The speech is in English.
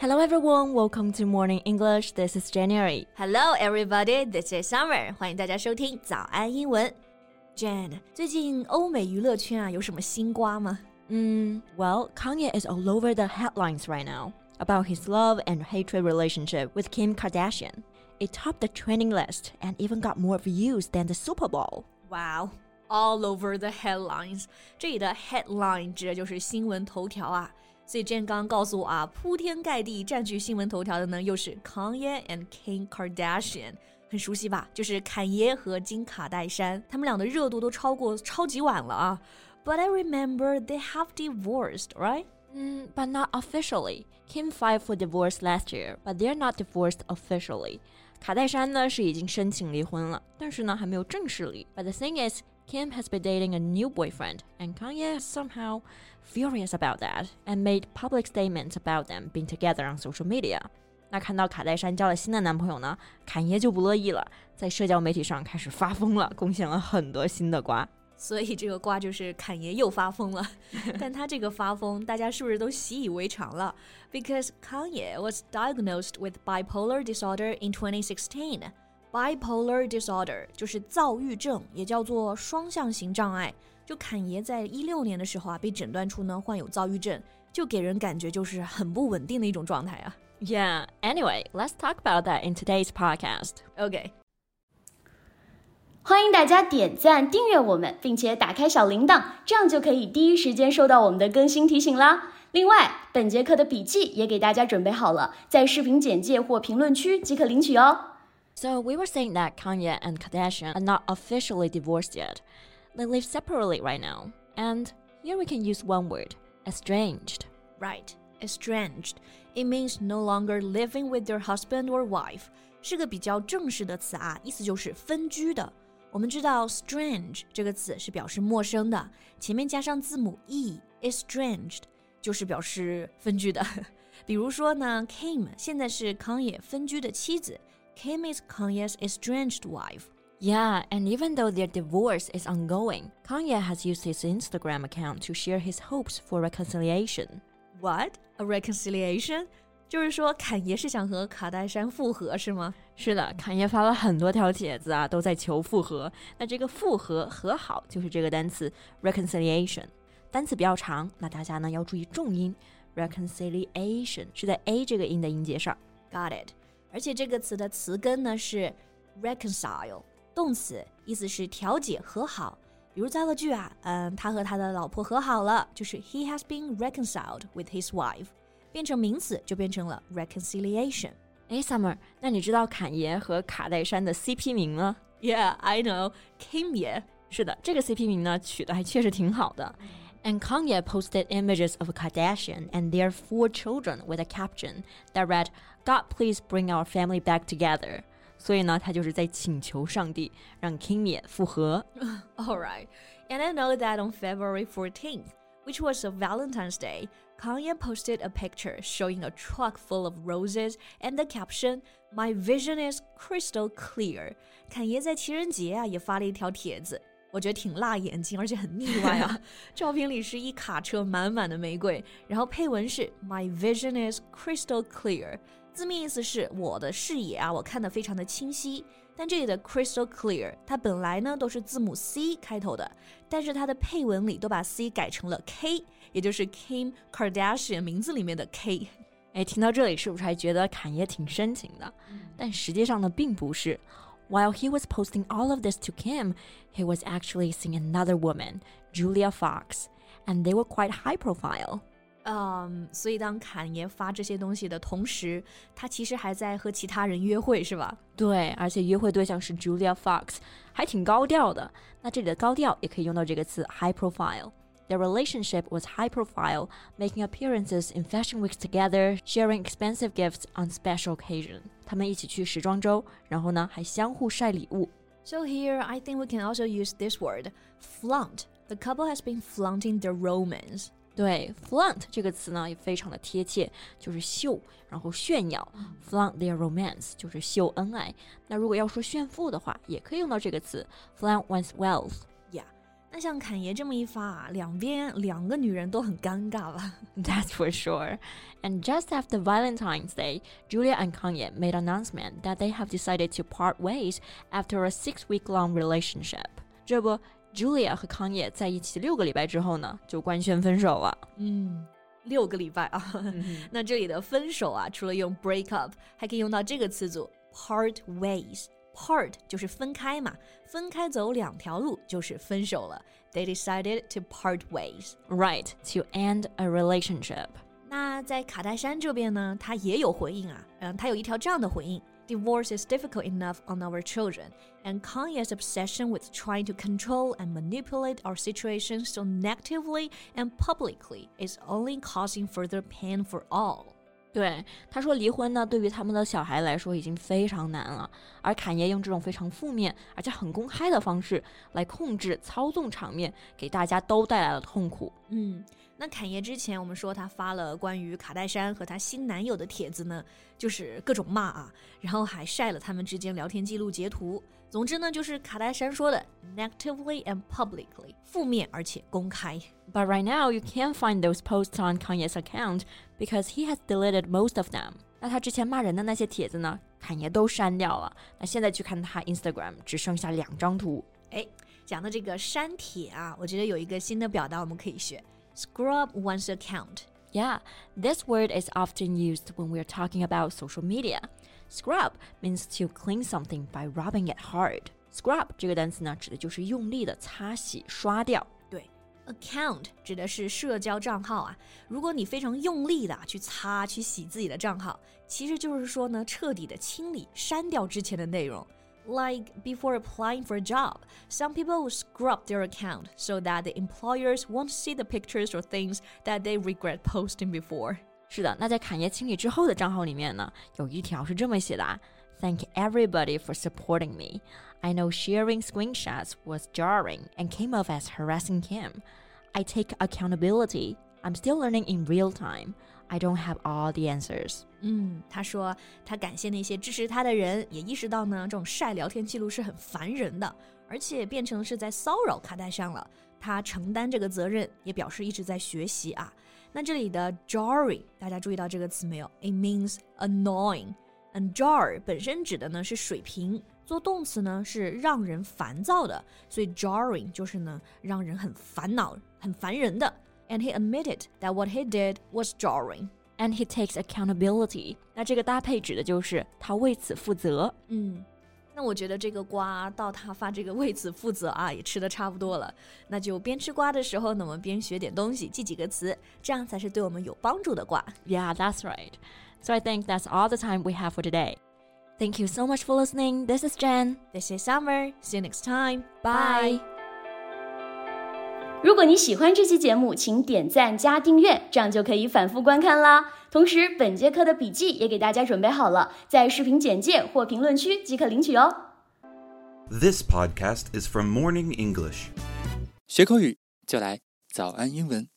Hello everyone, welcome to Morning English. This is January. Hello everybody, this is Summer. 欢迎大家收听早安英文。Jan，最近欧美娱乐圈啊有什么新瓜吗？嗯，Well, Kanye is all over the headlines right now about his love and hatred relationship with Kim Kardashian. It topped the trending list and even got more views than the Super Bowl. Wow, all over the headlines. 这里的 headline 指的就是新闻头条啊。 所以 Jane 刚刚告诉我啊，铺天盖地占据新闻头条的呢，又是 Kanye and Kim Kardashian，很熟悉吧？就是侃爷和金卡戴珊，他们俩的热度都超过超级碗了啊。But I remember they have divorced, right? Mm, but not officially. Kim filed for divorce last year, but they're not divorced officially. 卡戴珊呢是已经申请离婚了，但是呢还没有正式离。But the thing is, Kim has been dating a new boyfriend, and Kanye is somehow furious about that and made public statements about them being together on social media. 那看到卡戴珊交了新的男朋友呢，侃爷就不乐意了，在社交媒体上开始发疯了，贡献了很多新的瓜。所以这个瓜就是侃爷又发疯了，但他这个发疯，大家是不是都习以为常了？Because Kanye was diagnosed with bipolar disorder in 2016. Bipolar disorder 就是躁郁症，也叫做双向型障碍。就侃爷在一六年的时候啊，被诊断出呢患有躁郁症，就给人感觉就是很不稳定的一种状态啊。Yeah. Anyway, let's talk about that in today's podcast. OK，欢迎大家点赞、订阅我们，并且打开小铃铛，这样就可以第一时间收到我们的更新提醒啦。另外，本节课的笔记也给大家准备好了，在视频简介或评论区即可领取哦。So we were saying that Kanye and Kardashian are not officially divorced yet. They live separately right now. And here we can use one word, estranged. Right, estranged. It means no longer living with their husband or wife，是个比较正式的词啊，意思就是分居的。我们知道 strange 这个词是表示陌生的，前面加上字母 e，estranged 就是表示分居的。比如说呢，Kim 现在是 Kanye 分居的妻子 ，Kim is Kanye's estranged wife。 Yeah, and even though their divorce is ongoing, Kanye has used his Instagram account to share his hopes for reconciliation. What a reconciliation？就是说侃爷是想和卡戴珊复合是吗？是的，侃爷发了很多条帖子啊，都在求复合。那这个复合和好就是这个单词 reconciliation，单词比较长，那大家呢要注意重音 reconciliation 是在 a 这个音的音节上。 Got it。 而且这个词的词根呢是 reconcile，动词，意思是调解、和好。比如造个句啊，嗯，他和他的老婆和好了，就是 he has been reconciled with his wife，变成名词就变成了 reconciliation。哎，Summer，那你知道侃爷和卡戴珊的 CP 名吗？Yeah, I know, Kim 爷。是的，这个 CP 名呢取的还确实挺好的。And Kanye posted images of Kardashian and their four children with a caption that read, "God, please bring our family back together." 所以呢，他就是在请求上帝让 Kim 也复合。 All right. And I know that on February 14th, which was a Valentine's Day, Kanye posted a picture showing a truck full of roses and the caption, My vision is crystal clear. 侃爷在情人节啊也发了一条帖子， 我觉得挺辣眼睛，而且很腻歪啊。照片里是一卡车满满的玫瑰，然后配文是 My vision is crystal clear。字面意思是我的视野啊，我看得非常的清晰。但这里的 crystal clear，它本来呢都是字母 C 开头的，但是它的配文里都把 C 改成了 K，也就是 Kim Kardashian 名字里面的 K。哎，听到这里是不是还觉得侃爷挺深情的？但实际上呢，并不是。While he was posting all of this to Kim, he was actually seeing another woman, Julia Fox, and they were quite high profile. 嗯，所以当侃爷发这些东西的同时，他其实还在和其他人约会，是吧？对，而且约会对象是 Julia Fox，还挺高调的。那这里的高调也可以用到这个词 high profile。 Their relationship was high profile, making appearances in fashion weeks together, sharing expensive gifts on special occasion. 他们一起去时装周，然后呢还相互晒礼物。 So here, I think we can also use this word, flaunt. The couple has been flaunting their romance. 对，flaunt 这个词呢也非常的贴切，就是秀，然后炫耀。flaunt their romance 就是秀恩爱。那如果要说炫富的话，也可以用到这个词 flaunt one's wealth。 那像侃爷这么一发啊，两边两个女人都很尴尬了。That's for sure. And just after Valentine's Day, Julia and Kanye made announcement that they have decided to part ways after a six-week-long relationship. 这不，Julia 和 Kanye 在一起六个礼拜之后呢，就官宣分手了。嗯，六个礼拜啊。那这里的分手啊，除了用 break up，还可以用到这个词组 part ways。 Part 就是分开嘛，分开走两条路就是分手了。They decided to part ways. Right, to end a relationship. 那在卡戴珊这边呢，他也有回应啊，嗯，他有一条这样的回应。Divorce is difficult enough on our children, and Kanye's obsession with trying to control and manipulate our situation so negatively and publicly is only causing further pain for all. 对，他说离婚呢，对于他们的小孩来说已经非常难了。而侃爷用这种非常负面而且很公开的方式来控制、操纵场面，给大家都带来了痛苦。嗯。那侃爷之前我们说他发了关于卡戴珊和他新男友的帖子呢，就是各种骂啊，然后还晒了他们之间聊天记录截图。总之呢，就是卡戴珊说的 negatively and publicly，负面而且公开。But right now you can't find those posts on Kanye's account because he has deleted most of them。那他之前骂人的那些帖子呢，侃爷都删掉了。那现在去看他 Instagram，只剩下两张图。哎，讲的这个删帖啊，我觉得有一个新的表达我们可以学。scrub one's account. Yeah, this word is often used when we're talking about social media. Scrub means to clean something by rubbing it hard. Scrub 这个单词呢，指的就是用力的擦洗、刷掉。对，account 指的是社交账号啊。如果你非常用力的去擦、去洗自己的账号，其实就是说呢，彻底的清理、删掉之前的内容。 like before applying for a job, some people will scrub their account so that the employers won't see the pictures or things that they regret posting before. 是的，那在侃爷清理之后的账号里面呢，有一条是这么写的啊：Thank everybody for supporting me. I know sharing screenshots was jarring and came off as harassing Kim. I take accountability. I'm still learning in real time. I don't have all the answers. 嗯，他说他感谢那些支持他的人，也意识到呢，这种晒聊天记录是很烦人的，而且变成是在骚扰卡戴珊了。他承担这个责任，也表示一直在学习啊。那这里的 jarring，大家注意到这个词没有？It means annoying。And jar 本身指的呢是水平，做动词呢是让人烦躁的，所以 jarring 就是呢让人很烦恼、很烦人的。and he admitted that what he did was jarring. And he takes accountability. 那这个搭配指的就是他为此负责。嗯，那我觉得这个瓜到他发这个为此负责啊，也吃的差不多了。那就边吃瓜的时候呢，我们边学点东西，记几个词，这样才是对我们有帮助的瓜。Yeah, that's right. So I think that's all the time we have for today. Thank you so much for listening. This is Jen. This is Summer. See you next time. Bye. 如果你喜欢这期节目，请点赞加订阅，这样就可以反复观看啦。同时，本节课的笔记也给大家准备好了，在视频简介或评论区即可领取哦。This podcast is from Morning English。学口语就来早安英文。